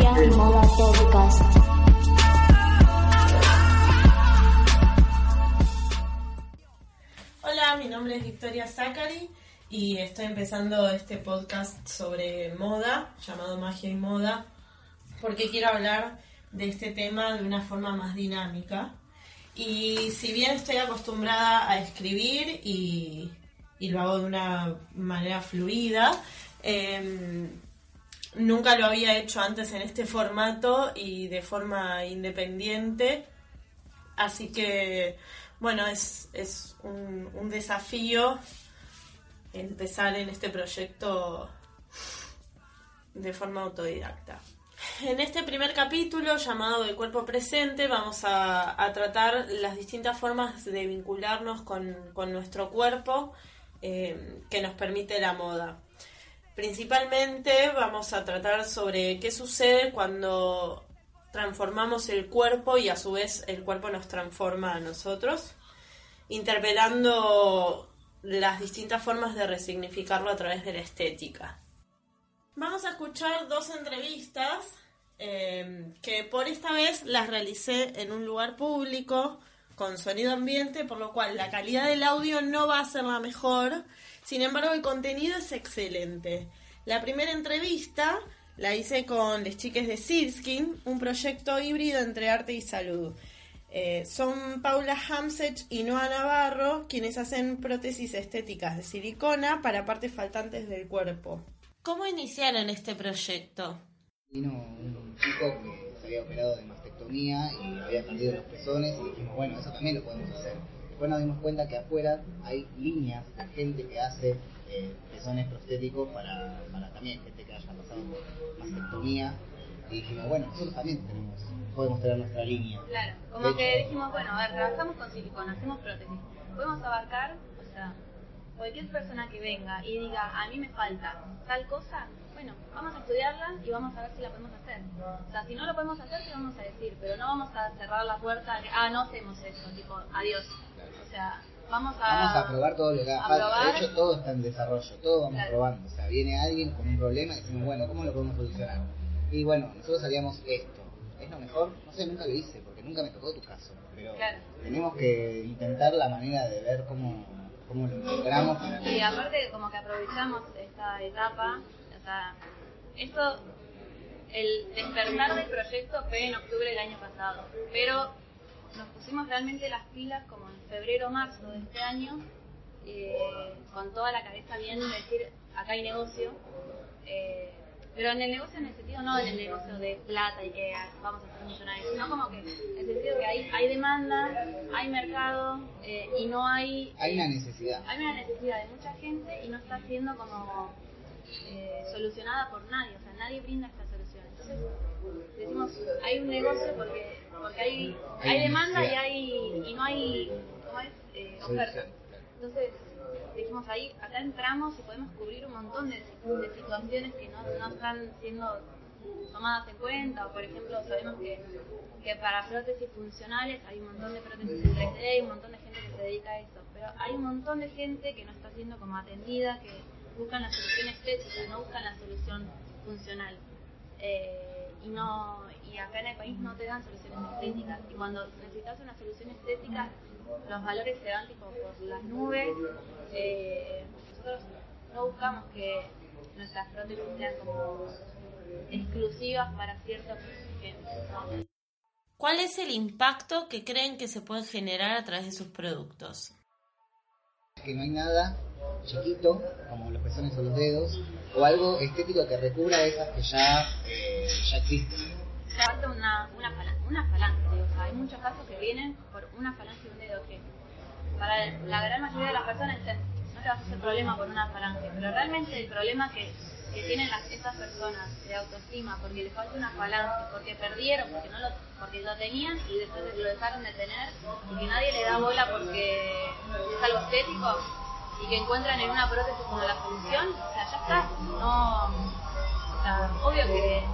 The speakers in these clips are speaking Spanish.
Y Moda Podcast. Hola, mi nombre es Victoria Zachary y estoy empezando este podcast sobre moda, llamado Magia y Moda, porque quiero hablar de este tema de una forma más dinámica. Y si bien estoy acostumbrada a escribir y, y lo hago de una manera fluida, em, nunca lo había hecho antes en este formato y de forma independiente. Así que, bueno, es, es un, desafío empezar en este proyecto de forma autodidacta. En este primer capítulo llamado de cuerpo presente vamos a, a tratar las distintas formas de vincularnos con, con nuestro cuerpo eh, que nos permite la moda. Principalmente vamos a tratar sobre qué sucede cuando transformamos el cuerpo y a su vez el cuerpo nos transforma a nosotros, interpelando las distintas formas de resignificarlo a través de la estética. Vamos a escuchar dos entrevistas eh, que por esta vez las realicé en un lugar público con sonido ambiente, por lo cual la calidad del audio no va a ser la mejor. Sin embargo, el contenido es excelente. La primera entrevista la hice con las chiques de Silskin, un proyecto híbrido entre arte y salud. Eh, son Paula Hamsech y Noa Navarro quienes hacen prótesis estéticas de silicona para partes faltantes del cuerpo. ¿Cómo iniciaron este proyecto? Vino un chico que se había operado de mastectomía y había perdido los pezones y dijimos, bueno, eso también lo podemos hacer. Después nos dimos cuenta que afuera hay líneas de gente que hace eh, pezones prostéticos para, para también gente que haya pasado por mastectomía y dijimos, bueno, nosotros también tenemos, podemos tener nuestra línea. Claro, como que dijimos, bueno, a ver, trabajamos con silicona, hacemos prótesis. Podemos abarcar, o sea, cualquier persona que venga y diga, a mí me falta tal cosa, bueno, vamos a estudiarla y vamos a ver si la podemos hacer. O sea, si no lo podemos hacer, te vamos a decir, pero no vamos a cerrar la puerta de, ah, no hacemos eso, tipo, adiós. O sea, vamos a... Vamos a probar todo lo que haga falta. De hecho, todo está en desarrollo, todo vamos Claro. probando. O sea, viene alguien con un problema y decimos, bueno, ¿cómo lo podemos solucionar? Y bueno, nosotros haríamos esto. ¿Es lo mejor? No sé, nunca lo hice, porque nunca me tocó tu caso. Pero Claro. tenemos que intentar la manera de ver cómo, cómo lo para Y aparte como que aprovechamos esta etapa, o sea, esto, el despertar del proyecto fue en octubre del año pasado, pero nos pusimos realmente las pilas como en febrero o marzo de este año, eh, con toda la cabeza bien de decir, acá hay negocio, eh, pero en el negocio en el sentido no en el negocio de plata y que vamos a ser millonarios, sino como que en el sentido que hay, hay demanda, hay mercado eh, y no hay Hay una necesidad. hay una necesidad de mucha gente y no está siendo como eh, solucionada por nadie, o sea, nadie brinda esta solución. Entonces, decimos, hay un negocio porque porque hay, Hay hay demanda y hay y no hay ¿cómo es? Eh, oferta. Entonces, dijimos ahí, acá entramos y podemos cubrir un montón de, situaciones que no, no están siendo tomadas en cuenta, o por ejemplo, sabemos que, que para prótesis funcionales hay un montón de prótesis en 3D, hay un montón de gente que se dedica a eso, pero hay un montón de gente que no está siendo como atendida, que buscan la solución estética, no buscan la solución funcional. Eh, y no y acá en el país no te dan soluciones estéticas. Y cuando necesitas una solución estética los valores se van tipo por las nubes Eh, nosotros no buscamos que nuestras prótesis sean como exclusivas para ciertos ¿no? ¿Cuál es el impacto que creen que se puede generar a través de sus productos? Que no hay nada chiquito, como los pezones o los dedos, o algo estético que recubra esas que ya, eh, ya existen. Falta una, una, falan- una falange. O sea, hay muchos casos que vienen por una falange de un dedo que para la gran mayoría de las personas no te vas a hacer problema por una falange. Pero realmente el problema que que tienen las, estas personas de autoestima porque les falta una balance, porque perdieron, porque no lo, porque lo tenían y después lo dejaron de tener y que nadie le da bola porque es algo estético y que encuentran en una prótesis como la solución, o sea, ya está. No, o sea, obvio que,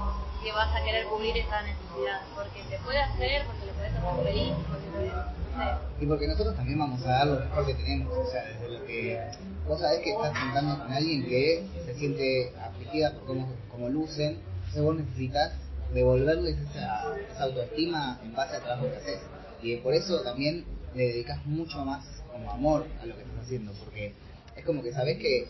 que vas a querer cubrir esa necesidad porque te puede hacer, porque le puedes hacer feliz, porque puede, no sé. Y porque nosotros también vamos a dar lo mejor que tenemos, o sea, desde lo que vos sabés que estás sentando con alguien que se siente afligida por cómo, cómo lucen, entonces vos necesitas devolverles esa, esa autoestima en base al trabajo que haces. Y por eso también le dedicas mucho más como amor a lo que estás haciendo, porque es como que sabés que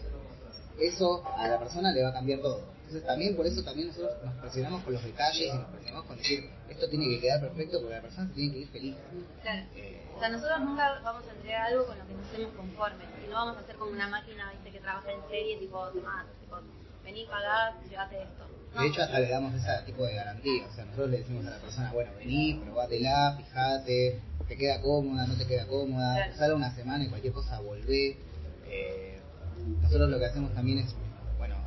eso a la persona le va a cambiar todo. Entonces también por eso también nosotros nos presionamos con los detalles y nos presionamos con decir esto tiene que quedar perfecto porque la persona se tiene que ir feliz. Claro. Eh, O sea, nosotros nunca vamos a entregar algo con lo que no estemos conformes. Y no vamos a hacer como una máquina, viste, que trabaja en serie, tipo, tomá, tipo, vení, pagá, llévate esto. No. De hecho, hasta le damos ese tipo de garantía. O sea, nosotros le decimos a la persona, bueno, vení, probátela, fijate, te queda cómoda, no te queda cómoda, Claro. sale una semana y cualquier cosa volvé. Eh, nosotros lo que hacemos también es,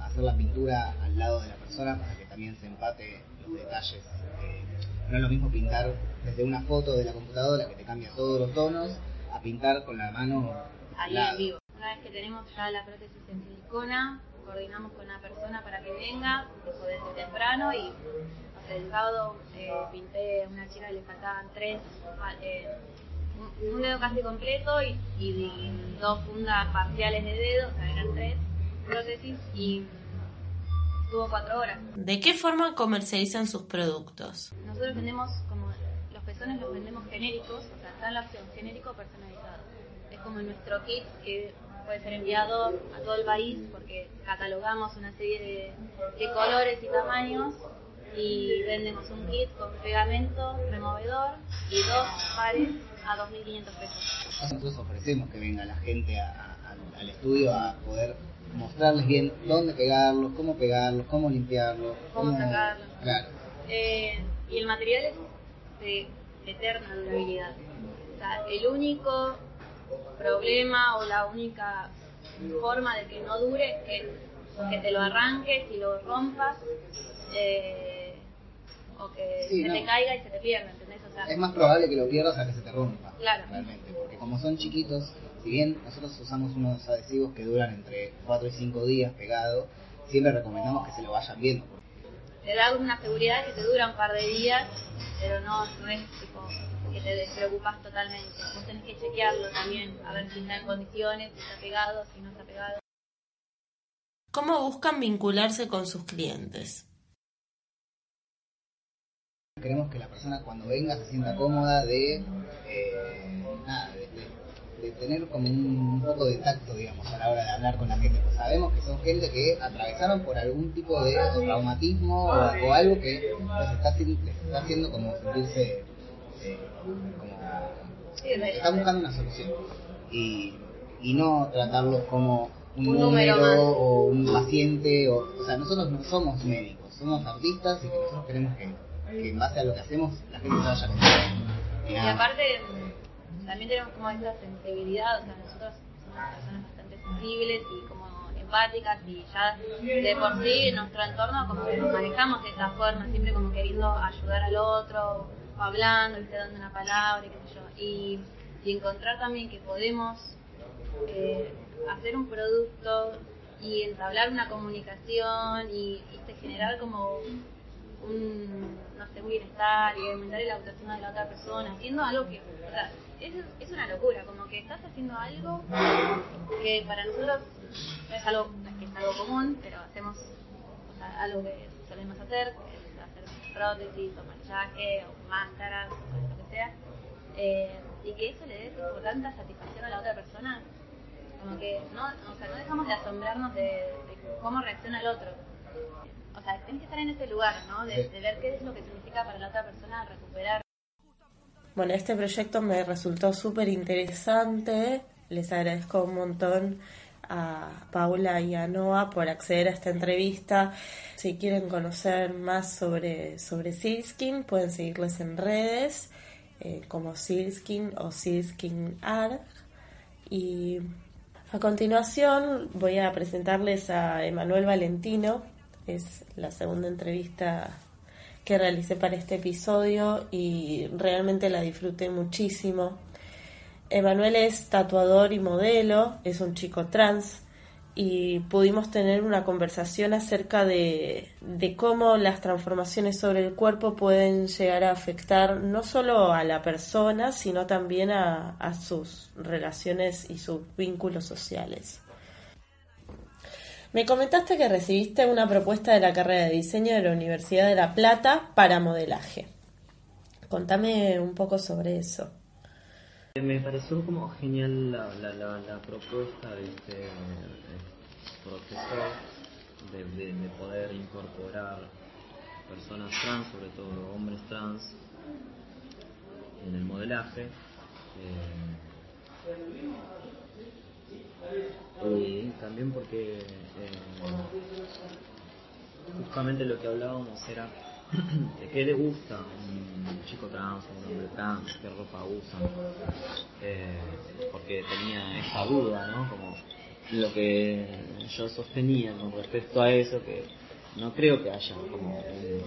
hacer la pintura al lado de la persona para que también se empate los detalles. Eh, no es lo mismo pintar desde una foto de la computadora que te cambia todos los tonos, a pintar con la mano ahí en vivo. Una vez que tenemos ya la prótesis en silicona, coordinamos con una persona para que venga, tipo desde temprano y sé, el sábado eh, pinté a una chica y le faltaban tres, pa- eh, un- un dedo casi completo y, y dos fundas parciales de dedo, o sea, eran tres prótesis y estuvo cuatro horas. ¿De qué forma comercializan sus productos? Nosotros vendemos como los pezones los vendemos genéricos, o sea, está en la opción genérico o personalizado. Es como nuestro kit que puede ser enviado a todo el país porque catalogamos una serie de, de colores y tamaños y vendemos un kit con pegamento, removedor y dos pares a 2.500 pesos. Nosotros ofrecemos que venga la gente a- a- al estudio a poder mostrarles bien dónde pegarlos, cómo pegarlos, cómo limpiarlos, Cómo sacarlos. Claro. Eh, y el material es de eterna durabilidad. O sea, el único problema o la única forma de que no dure es que, que te lo arranques y lo rompas eh, o que Sí, se no. te caiga y se te pierda, ¿entendés? O sea, Es más probable que lo pierdas a que se te rompa. Claro. Realmente. Porque como son chiquitos, si bien nosotros usamos unos adhesivos que duran entre 4 y 5 días pegados, siempre recomendamos que se lo vayan viendo. te da una seguridad que te dura un par de días, pero no, no es tipo que te despreocupas totalmente. Vos tenés que chequearlo también, a ver si está en condiciones, si está pegado, si no está pegado. ¿Cómo buscan vincularse con sus clientes? Queremos que la persona cuando venga se sienta cómoda de, eh, de- tener como un, poco de tacto, digamos, a la hora de hablar con la gente. Pues sabemos que son gente que atravesaron por algún tipo de traumatismo o, o algo que les está, les está haciendo como sentirse eh, como están buscando una solución y, y no tratarlos como un, Un número o un paciente o, o sea nosotros no somos médicos somos artistas y que nosotros queremos que, que en base a lo que hacemos la gente se vaya contenta y aparte, también tenemos como esta sensibilidad, o sea, nosotros somos personas bastante sensibles y como empáticas y ya de por sí en nuestro entorno como que nos manejamos de esta forma, siempre como queriendo ayudar al otro, o hablando, ¿viste? dando una palabra, y qué sé yo. Y, y encontrar también que podemos eh, hacer un producto y entablar una comunicación y, ¿viste? generar como un, un bienestar y aumentar el autoestima de la otra persona, haciendo algo que, es, una locura, como que estás haciendo algo que para nosotros no es algo, es algo común, pero hacemos algo que solemos hacer, es hacer prótesis o maquillaje o máscaras o lo que sea, eh, y que eso le dé tanta satisfacción a la otra persona, como que no, o sea, no dejamos de asombrarnos de cómo reacciona el otro. O sea, tenés que estar en ese lugar, ¿no? De, Sí. de ver qué es lo que significa para la otra persona recuperar. Bueno, este proyecto me resultó súper interesante. Les agradezco un montón a Paula y a Noah por acceder a esta entrevista. Si quieren conocer más sobre, sobre Silskin, pueden seguirles en redes eh, como Silskin o Silskin Art. Y a continuación voy a presentarles a Emanuel Valentino, es la segunda entrevista que realicé para este episodio y realmente la disfruté muchísimo. Emanuel es tatuador y modelo, es un chico trans y pudimos tener una conversación acerca de, cómo las transformaciones sobre el cuerpo pueden llegar a afectar no solo a la persona, sino también a sus relaciones y sus vínculos sociales. Me comentaste que recibiste una propuesta de la carrera de diseño de la Universidad de La Plata para modelaje. Contame un poco sobre eso. Me pareció como genial la, la, la, la propuesta de este eh, profesor de, poder incorporar personas trans, sobre todo hombres trans, en el modelaje. Eh, y también porque eh, justamente lo que hablábamos era de qué le gusta un chico trans, un hombre trans, qué ropa usan, eh, porque tenía esa duda, ¿no? Como lo que yo sostenía con respecto a eso, que no creo que haya como un,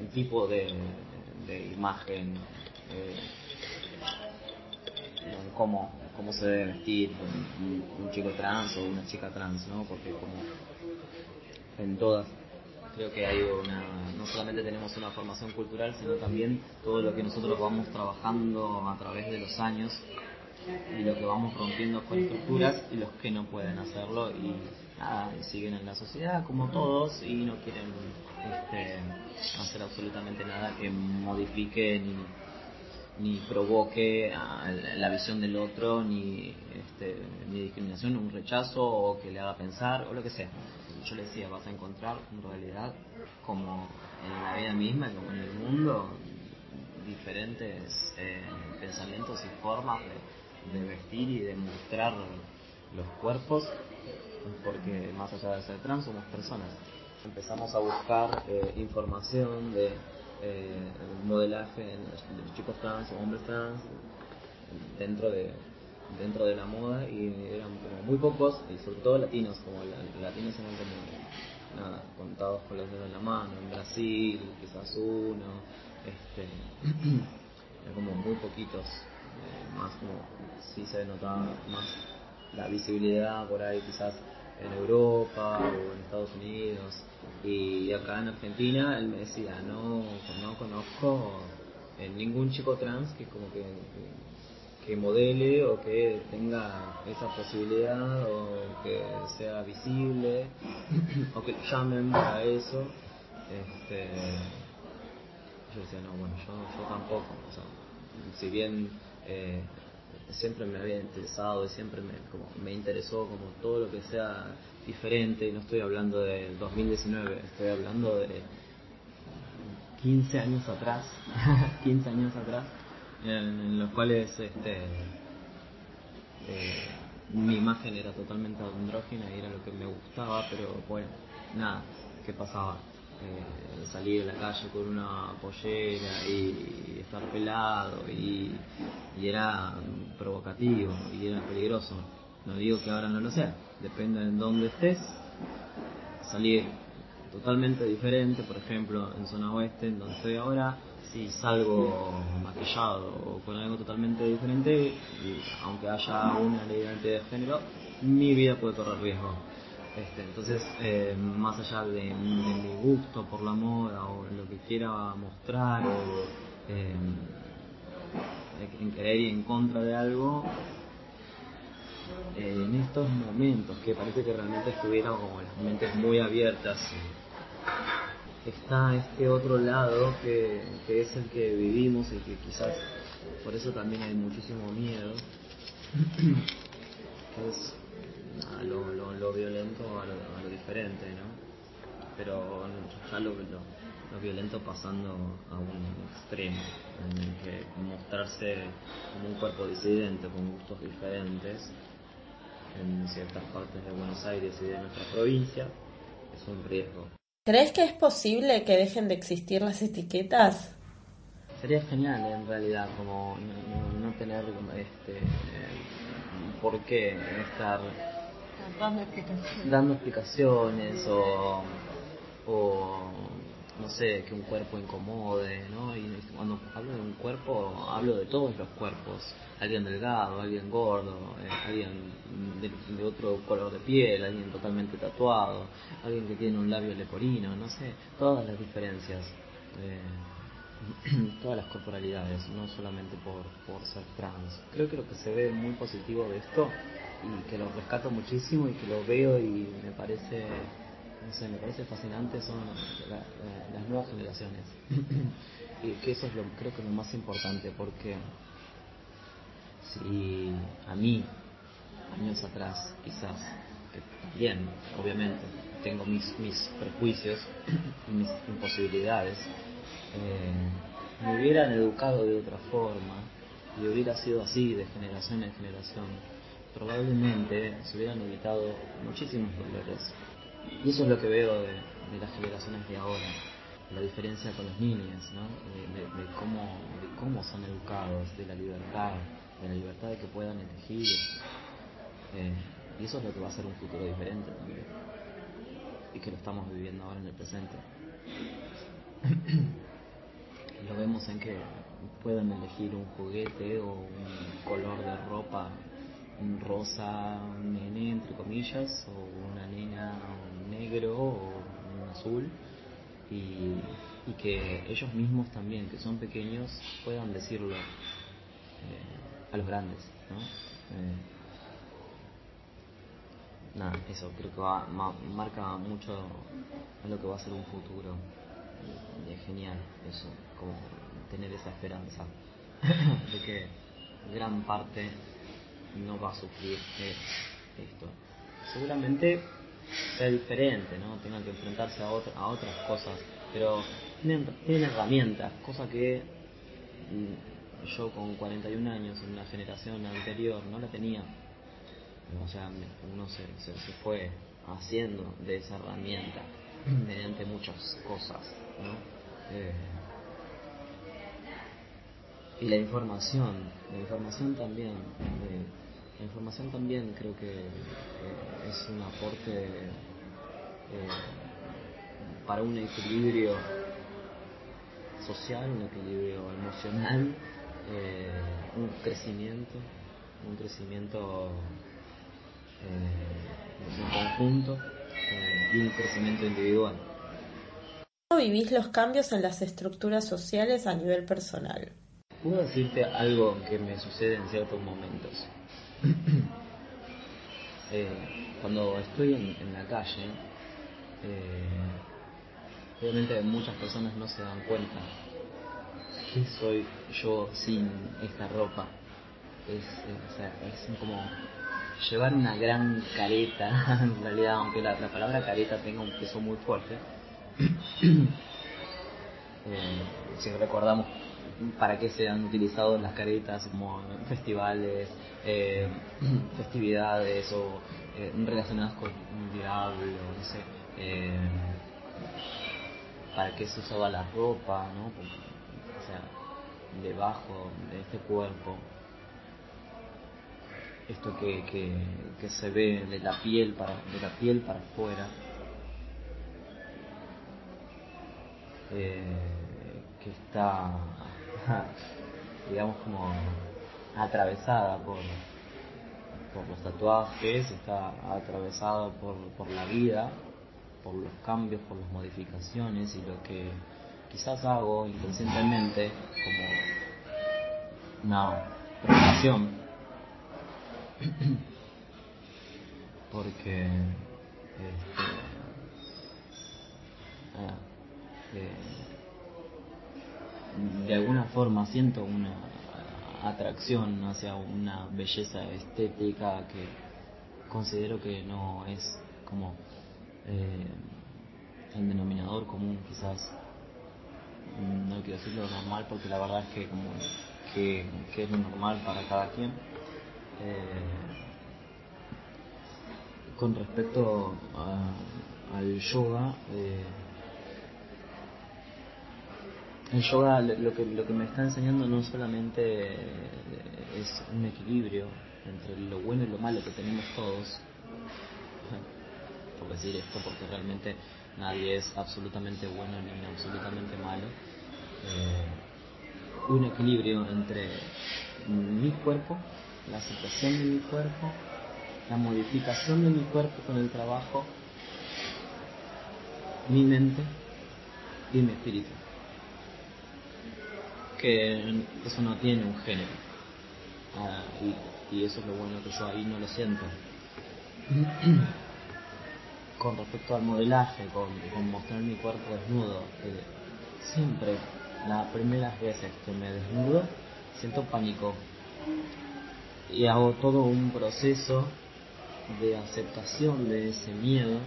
un tipo de, de imagen eh, en cómo, cómo se debe vestir un, chico trans o una chica trans, ¿no? Porque como en todas creo que hay una, no solamente tenemos una formación cultural, sino también todo lo que nosotros vamos trabajando a través de los años y lo que vamos rompiendo con estructuras y los que no pueden hacerlo y nada, siguen en la sociedad como todos y no quieren este, hacer absolutamente nada que modifique ni ni provoque la visión del otro, ni, este, ni discriminación, un rechazo, o que le haga pensar, o lo que sea. Yo le decía, vas a encontrar en realidad, como en la vida misma, como en el mundo, diferentes eh, pensamientos y formas de, de, vestir y de mostrar los cuerpos, porque más allá de ser trans somos personas. Empezamos a buscar eh, información de eh, modelaje de los chicos trans o hombres trans dentro de dentro de la moda y eran como muy pocos y sobre todo latinos como latinos eran como nada contados con los dedos en la mano en Brasil quizás uno este eran como muy poquitos eh, más como sí se notaba más la visibilidad por ahí quizás en Europa o en Estados Unidos y acá en Argentina él me decía no no conozco ningún chico trans que como que, que, modele o que tenga esa posibilidad o que sea visible o que llamen para eso este yo decía no bueno yo, yo tampoco o sea, si bien eh, siempre me había interesado y siempre me, como, me interesó como todo lo que sea diferente, y no estoy hablando del 2019, estoy hablando de 15 años atrás, 15 años atrás, en, los cuales este, eh, mi imagen era totalmente andrógina y era lo que me gustaba, pero bueno, nada, ¿qué pasaba? Eh, salir a la calle con una pollera y estar pelado y, y era provocativo y era peligroso. No digo que ahora no lo sea, depende de dónde estés. Salir totalmente diferente, por ejemplo, en zona oeste, en donde estoy ahora, si salgo maquillado o con algo totalmente diferente, aunque haya una ley de género, mi vida puede correr riesgo. Este, entonces, eh, más allá de, mi gusto por la moda o lo que quiera mostrar eh, en querer y en contra de algo, eh, en estos momentos que parece que realmente estuvieron como las mentes muy abiertas, está este otro lado que, que es el que vivimos y que quizás por eso también hay muchísimo miedo, que es a lo, lo, lo, violento a lo, a lo, diferente, ¿no? Pero ya lo, lo, violento pasando a un extremo, que mostrarse como un cuerpo disidente, con gustos diferentes, en ciertas partes de Buenos Aires y de nuestra provincia, es un riesgo. ¿Crees que es posible que dejen de existir las etiquetas? Sería genial en realidad, como no, no tener este, por qué estar dando explicaciones, dando explicaciones o, o no sé, que un cuerpo incomode, ¿no? Y cuando hablo de un cuerpo, hablo de todos los cuerpos. Alguien delgado, alguien gordo, eh, alguien de, otro color de piel, alguien totalmente tatuado, alguien que tiene un labio leporino, no sé, todas las diferencias. Eh, todas las corporalidades, no solamente por, por ser trans. Creo que lo que se ve muy positivo de esto y que lo rescato muchísimo y que lo veo y me parece no sé, me parece fascinante son las nuevas generaciones. y que eso es lo, creo que lo más importante, porque si a mí, años atrás, quizás, que también, obviamente, tengo mis, mis prejuicios y mis imposibilidades, eh, me hubieran educado de otra forma y hubiera sido así de generación en generación, probablemente se hubieran evitado muchísimos dolores y eso es lo que veo de, las generaciones de ahora, la diferencia con los niños, ¿no? de, cómo, de cómo son educados, de la libertad, de la libertad de que puedan elegir. Eh, y eso es lo que va a ser un futuro diferente también. Y que lo estamos viviendo ahora en el presente. lo vemos en que puedan elegir un juguete o un color de ropa un rosa, un nene, entre comillas, o una nena, negro o azul, y, que ellos mismos también, que son pequeños, puedan decirlo eh, a los grandes. ¿no? Eh, eso creo que va, marca mucho lo que va a ser un futuro. Y es genial eso, como tener esa esperanza de que gran parte no va a sufrir esto. Seguramente sea diferente, ¿no? Tengan que enfrentarse a, a otras cosas, pero tienen, tienen herramientas, cosa que mm, yo con 41 años en una generación anterior no la tenía. O sea, uno se, se, fue haciendo de esa herramienta mediante muchas cosas, ¿no? Eh, y la información, la información también, eh, la información también creo que eh, es un aporte eh, para un equilibrio social, un equilibrio emocional, un crecimiento, un crecimiento en conjunto y un crecimiento individual. ¿Cómo vivís los cambios en las estructuras sociales a nivel personal? Puedo decirte algo que me sucede en ciertos momentos. Eh, cuando estoy en, la calle, eh, obviamente muchas personas no se dan cuenta que soy yo sin esta ropa. Es, es como llevar una gran careta, en realidad, aunque la, palabra careta tenga un peso muy fuerte. eh, si recordamos para qué se han utilizado las caretas como festivales, eh, festividades o eh, relacionadas con un diablo, no sé, eh, para qué se usaba la ropa, ¿no? o sea, debajo de este cuerpo, esto que, que, que se ve de la piel para, de la piel para afuera. que está digamos como atravesada por, por los tatuajes, está atravesada por, por la vida, por los cambios, por las modificaciones y lo que quizás hago inconscientemente como una promoción porque este, eh, de alguna forma siento una atracción hacia una belleza estética que considero que no es como eh, el denominador común quizás. No quiero decirlo normal porque la verdad es que como que, es lo normal para cada quien. Eh, con respecto al yoga eh, el yoga lo que, lo que me está enseñando no solamente es un equilibrio entre lo bueno y lo malo que tenemos todos, decir esto porque realmente nadie es absolutamente bueno ni absolutamente malo. Eh, un equilibrio entre mi cuerpo, la aceptación de mi cuerpo, la modificación de mi cuerpo con el trabajo, mi mente y mi espíritu. Que eso no tiene un género. Ah, y, eso es lo bueno que yo ahí no lo siento. con respecto al modelaje, con, mostrar mi cuerpo desnudo, eh, siempre las primeras veces que me desnudo siento pánico y hago todo un proceso de aceptación de ese miedo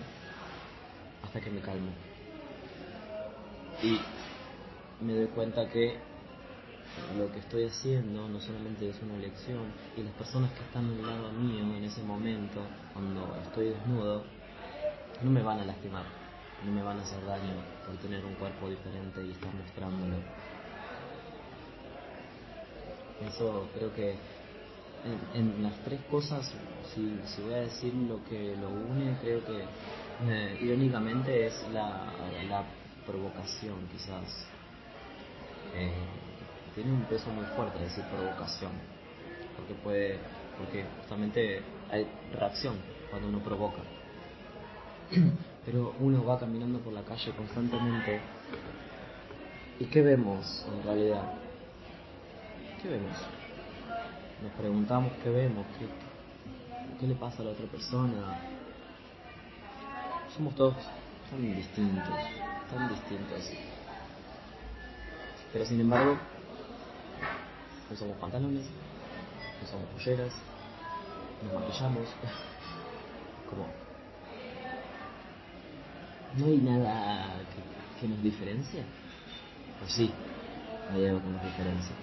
hasta que me calmo. Y me doy cuenta que lo que estoy haciendo no solamente es una elección y las personas que están al lado mío en ese momento, cuando estoy desnudo, no me van a lastimar, no me van a hacer daño por tener un cuerpo diferente y estar mostrándolo. Eso creo que en, las tres cosas, si, si, voy a decir lo que lo une, creo que eh, irónicamente es la, la provocación quizás. Eh, tiene un peso muy fuerte decir provocación, porque puede, porque justamente hay reacción cuando uno provoca. Pero uno va caminando por la calle constantemente y ¿qué vemos en realidad? ¿Qué vemos? Nos preguntamos qué vemos, qué, qué le pasa a la otra persona. Somos todos tan distintos, tan distintos. Pero sin embargo, usamos pantalones, usamos polleras, nos maquillamos, como no hay nada que, nos diferencia. O sí, hay algo que nos diferencia.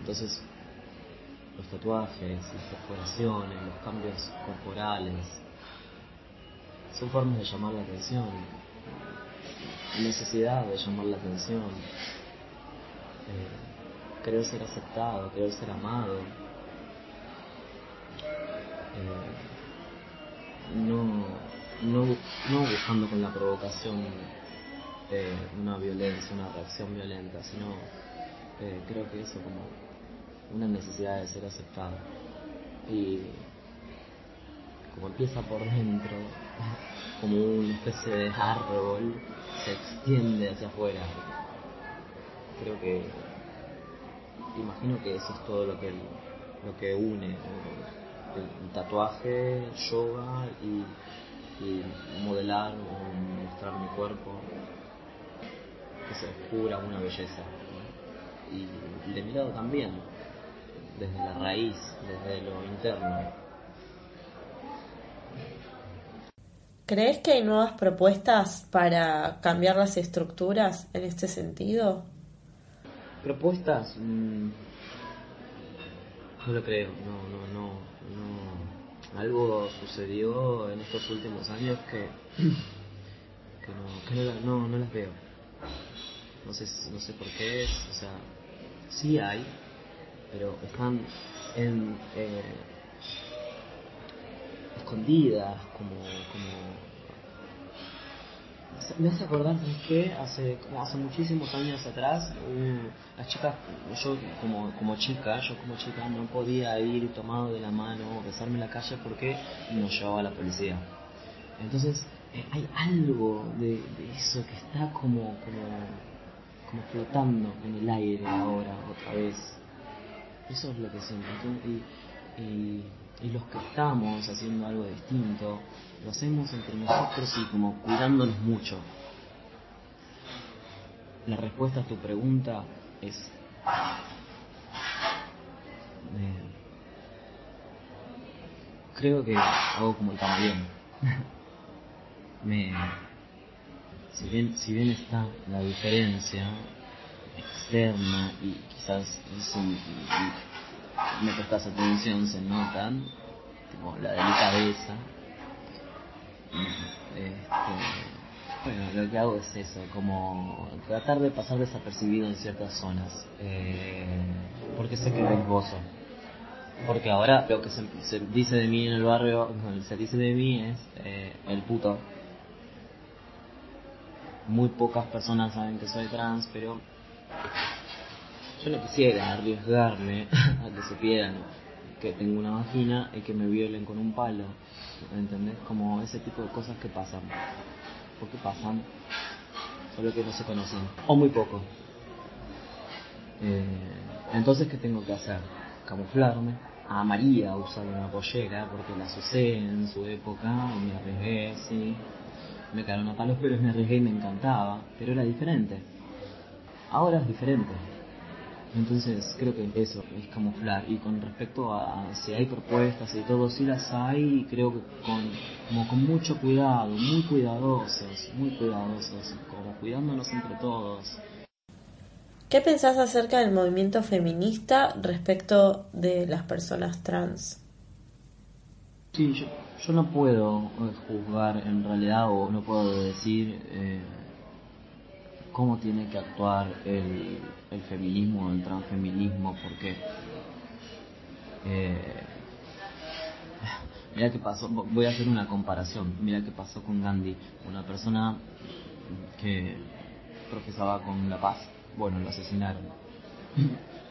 Entonces, los tatuajes, las perforaciones, los cambios corporales, son formas de llamar la atención, necesidad de llamar la atención, eh, querer ser aceptado, querer ser amado. Eh, no, no, no buscando con la provocación eh, una violencia, una reacción violenta, sino eh, creo que eso como una necesidad de ser aceptado. Y como empieza por dentro, como una especie de árbol, se extiende hacia afuera. Creo que, imagino que eso es todo lo que, lo que une el, tatuaje, yoga y, modelar o mostrar mi cuerpo, que se descubra una belleza. Y de mi lado también, desde la raíz, desde lo interno. ¿Crees que hay nuevas propuestas para cambiar las estructuras en este sentido? Propuestas, mm, no lo creo, no, no, no, no. Algo sucedió en estos últimos años que, que, no, no, las veo. No sé, no sé por qué es, o sea, sí hay, pero están en, eh, escondidas, como, como me hace acordar que hace como hace muchísimos años atrás las chicas yo como como chica yo como chica no podía ir tomado de la mano o besarme en la calle porque nos llevaba la policía. Entonces eh, hay algo de, eso que está como como como flotando en el aire ahora otra vez. Eso es lo que siento. Y y los que estamos haciendo algo distinto, lo hacemos entre nosotros y como cuidándonos mucho. La respuesta a tu pregunta es... Eh, creo que hago como el camaleón. Me, si bien, si bien está la diferencia externa y quizás me prestas atención se notan, como la delicadeza. Este, bueno, lo que hago es eso, como tratar de pasar desapercibido en ciertas zonas, eh, porque sé que es gozo. Porque ahora lo que se, se dice de mí en el barrio, se dice de mí es eh, el puto. Muy pocas personas saben que soy trans, pero yo no quisiera arriesgarme a que supieran que tengo una vagina y que me violen con un palo. ¿Entendés? Como ese tipo de cosas que pasan. ¿Por qué pasan? Solo que no se conocen. O muy poco. Eh, entonces, ¿qué tengo que hacer? Camuflarme. A María usar una pollera porque la usé en su época y me arriesgué, sí. Me quedaron a palos, pero me arriesgué y me encantaba. Pero era diferente. Ahora es diferente. Entonces creo que eso es camuflar. Y con respecto a si hay propuestas y todo, sí las hay, creo que con, como con mucho cuidado, muy cuidadosos, muy cuidadosos, como cuidándonos entre todos. ¿Qué pensás acerca del movimiento feminista respecto de las personas trans? Sí, yo, yo no puedo eh, juzgar en realidad o no puedo decir eh, cómo tiene que actuar el, el feminismo el transfeminismo porque eh, mira qué pasó, voy a hacer una comparación, mira qué pasó con Gandhi, una persona que profesaba con la paz, bueno, lo asesinaron.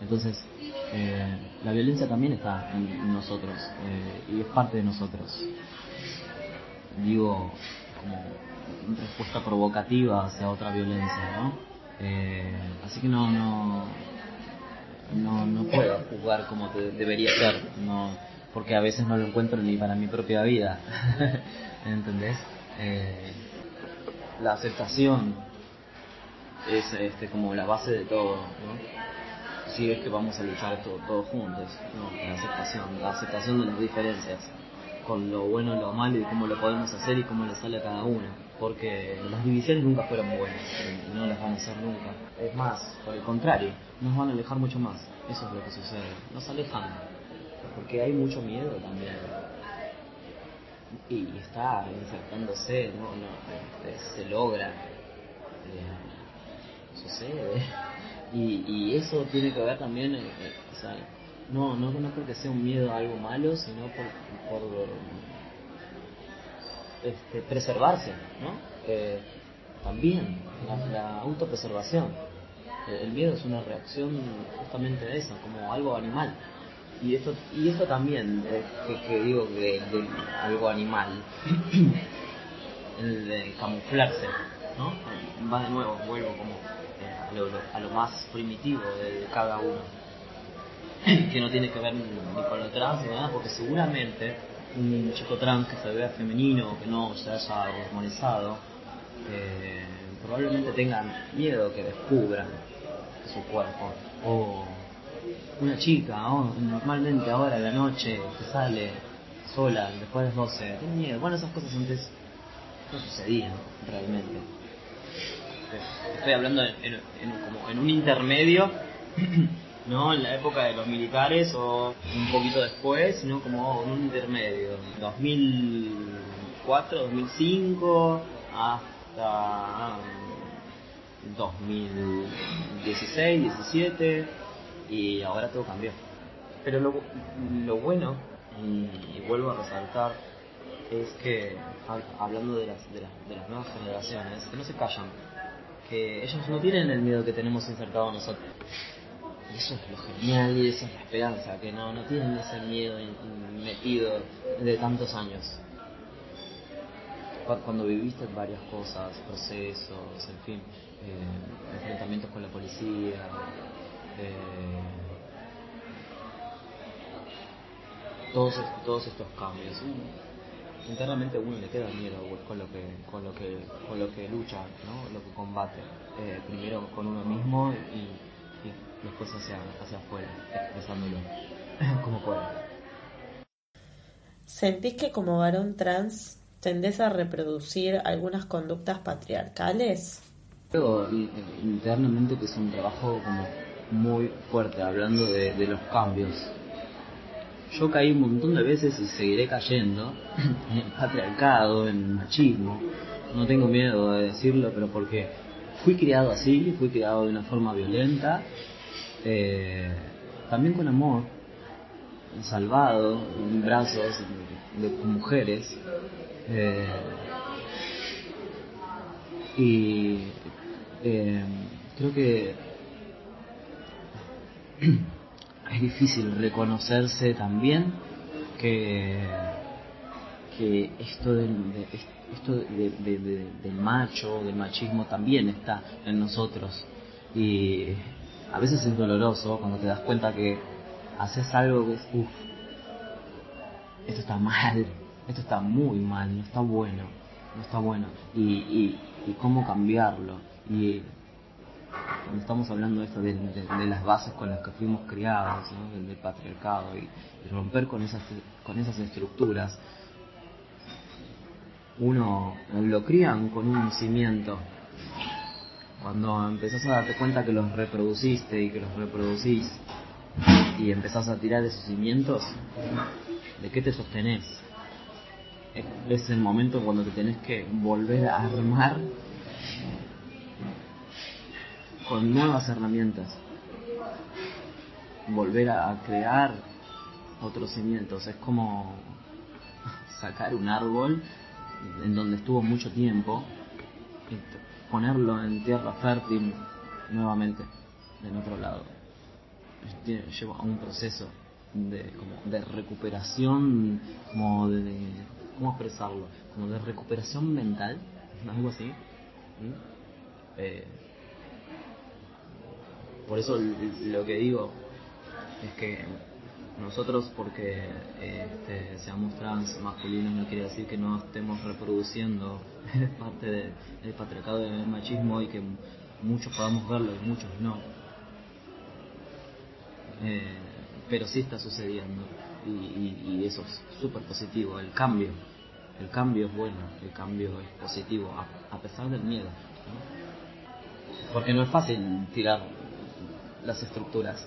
Entonces, eh, la violencia también está en nosotros eh, y es parte de nosotros. Digo, como respuesta provocativa hacia otra violencia, ¿no? Eh, así que no, no, no, no puedo jugar como te- debería ser, no, porque a veces no lo encuentro ni para mi propia vida, ¿entendés? Eh, la aceptación es este, como la base de todo, ¿no? Si es que vamos a luchar to- todos juntos, ¿no? La aceptación, la aceptación de las diferencias, con lo bueno y lo malo y cómo lo podemos hacer y cómo le sale a cada uno. Porque las divisiones nunca fueron buenas y no las van a hacer nunca. Es más, por el contrario, nos van a alejar mucho más. Eso es lo que sucede. Nos alejan. Porque hay mucho miedo también. Y está insertándose, no, no, este, se logra. Eh, sucede. Y, y eso tiene que ver también, eh, eh, no, no, no creo que sea un miedo a algo malo, sino por, por este, preservarse, ¿no? Eh, también, la, la autopreservación. Eh, El miedo es una reacción justamente de eso, como algo animal. Y esto, y esto también, eh, que, digo de, algo animal, el de camuflarse, ¿no? Va de nuevo, vuelvo como eh, a, lo, a lo más primitivo de, cada uno que no tiene que ver ni con lo trans ni nada, porque seguramente un chico trans que se vea femenino, que no se haya hormonizado, probablemente tengan miedo que descubran su cuerpo. O una chica, normalmente ahora a la noche que sale sola después de las 12, tiene miedo. Bueno, esas cosas antes no sucedían realmente. Estoy hablando en, en- en- como en un intermedio no en la época de los militares o un poquito después, sino como en un intermedio, 2004, 2005 hasta mm, 2016, 17 y ahora todo cambió. Pero lo, lo bueno, y, vuelvo a resaltar, es que hab- hablando de las, de, las, de las nuevas generaciones, que no se callan, que ellos no tienen el miedo que tenemos insertado nosotros. Eso es lo genial y esa es la esperanza, que no, no tienen ese miedo metido de tantos años. Cu- Cuando viviste varias cosas, procesos, en fin, eh, enfrentamientos con la policía, eh, todos, todos estos cambios. Internamente uno le queda miedo con lo que con lo que con lo que lucha, ¿no? lo que combate. Eh, primero con uno mismo y después hacia hacia afuera, expresándolo como pueda. ¿Sentís que como varón trans tendés a reproducir algunas conductas patriarcales? Creo in- internamente que es un trabajo como muy fuerte, hablando de, de los cambios. Yo caí un montón de veces y seguiré cayendo en el patriarcado, en el machismo. No tengo miedo de decirlo, pero porque fui criado así, fui criado de una forma violenta, eh, también con amor, salvado en brazos de, mujeres. Eh, y eh, creo que es difícil reconocerse también que, que esto del, de, esto del macho, del machismo también está en nosotros. Y a veces es doloroso cuando te das cuenta que haces algo que es, uff, esto está mal, esto está muy mal, no está bueno, no está bueno. Y, y, y cómo cambiarlo. Y cuando estamos hablando de esto de, las bases con las que fuimos criados, del, patriarcado, y, romper con esas, con esas estructuras, uno lo crían con un cimiento. Cuando empezás a darte cuenta que los reproduciste y que los reproducís y empezás a tirar esos cimientos, ¿de qué te sostenés? Es el momento cuando te tenés que volver a armar con nuevas herramientas. Volver a crear otros cimientos. Es como sacar un árbol en donde estuvo mucho tiempo ponerlo en tierra fértil nuevamente en otro lado. Lleva un proceso de, como de recuperación, como de, ¿cómo expresarlo? Como de recuperación mental, algo así. Eh, por eso lo que digo es que nosotros porque este, seamos trans masculinos no quiere decir que no estemos reproduciendo parte del patriarcado del machismo y que muchos podamos verlo y muchos no. Eh, pero sí está sucediendo y, eso es súper positivo, el cambio. El cambio es bueno, el cambio es positivo, a, pesar del miedo. Porque no es fácil tirar las estructuras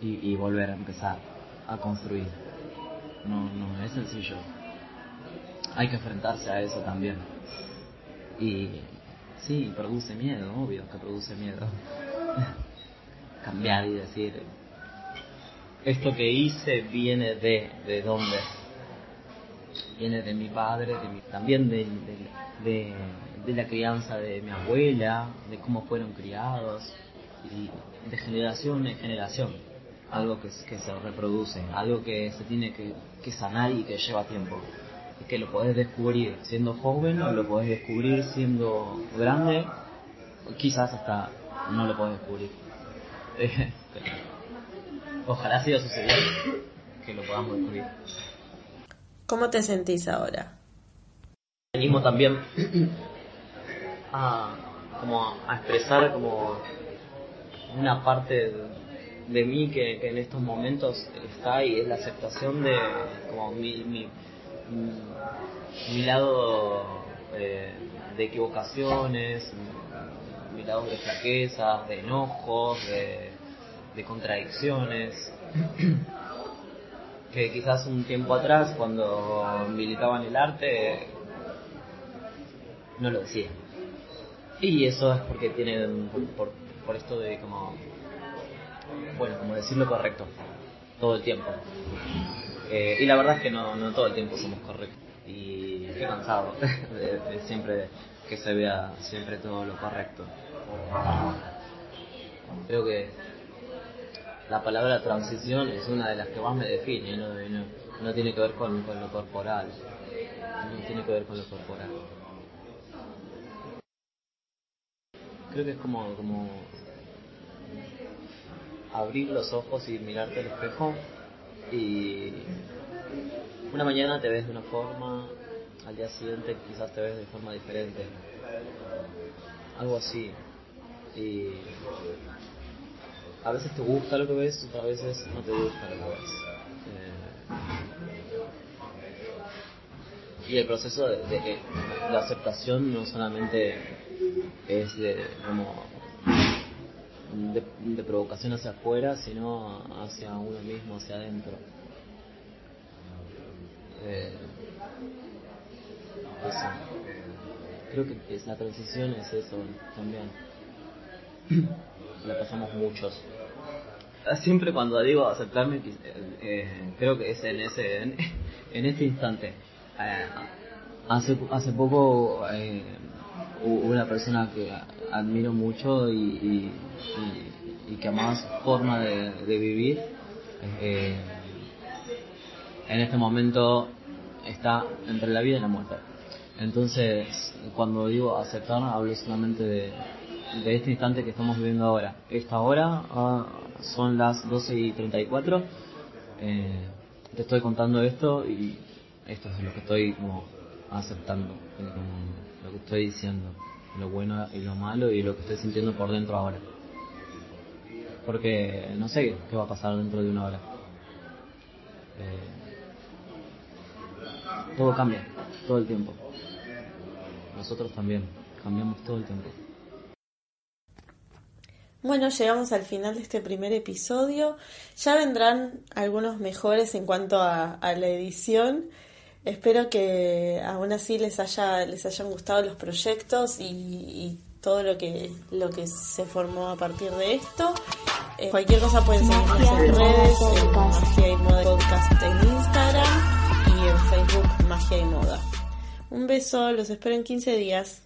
y, volver a empezar a construir. No, no es sencillo. Hay que enfrentarse a eso también. Y sí, produce miedo, obvio que produce miedo. Cambiar y decir, esto que hice viene de, ¿de dónde? Viene de mi padre, de mi, también de, de, de la crianza de mi abuela, de cómo fueron criados y de generación en generación, algo que, que se reproduce, algo que se tiene que, que, sanar y que lleva tiempo. Y que lo podés descubrir siendo joven o lo podés descubrir siendo grande, quizás hasta no lo podés descubrir. Ojalá siga sucediendo que lo podamos descubrir. ¿Cómo te sentís ahora? Venimos también a, como a expresar como una parte de, mí que, en estos momentos está y es la aceptación de como mi, mi, mi lado eh, de equivocaciones, mi lado de flaquezas, de enojos, de, de contradicciones, que quizás un tiempo atrás cuando militaba en el arte no lo decía. Y eso es porque tienen por, por esto de como, bueno, como decir lo correcto todo el tiempo. Eh, y la verdad es que no, no todo el tiempo somos correctos. Y estoy cansado de, siempre que se vea siempre todo lo correcto. Creo que la palabra transición es una de las que más me define, no, no, tiene que ver con, con lo corporal, no tiene que ver con lo corporal. creo que es como, como abrir los ojos y mirarte al espejo y una mañana te ves de una forma, al día siguiente quizás te ves de forma diferente. Algo así. Y a veces te gusta lo que ves, otras veces no te gusta lo que ves. Eh, y el proceso de, de, la aceptación no solamente es de, como de, provocación hacia afuera, sino hacia uno mismo, hacia adentro. Eh, Creo que es, la transición es eso también. La pasamos muchos. siempre cuando digo aceptarme, eh, creo que es en ese en, este instante. Eh, hace hace poco eh, una persona que admiro mucho y, y, que amaba forma de, vivir. Eh, en este momento está entre la vida y la muerte. Entonces, cuando digo aceptar, hablo solamente de, de este instante que estamos viviendo ahora. Esta hora ah, son las 12 y 34. Eh, te estoy contando esto y esto es lo que estoy como aceptando, lo estoy diciendo, lo bueno y lo malo y lo que estoy sintiendo por dentro ahora. Porque no sé qué va a pasar dentro de una hora. Eh, todo cambia, todo el tiempo. Nosotros también, cambiamos todo el tiempo. Bueno, llegamos al final de este primer episodio. Ya vendrán algunos mejores en cuanto a, la edición. Espero que aún así les haya les hayan gustado los proyectos y, todo lo que lo que se formó a partir de esto. Eh, cualquier cosa pueden seguirnos en redes, en Magia y Moda Podcast en Instagram y en Facebook Magia y Moda. Un beso, los espero en 15 días.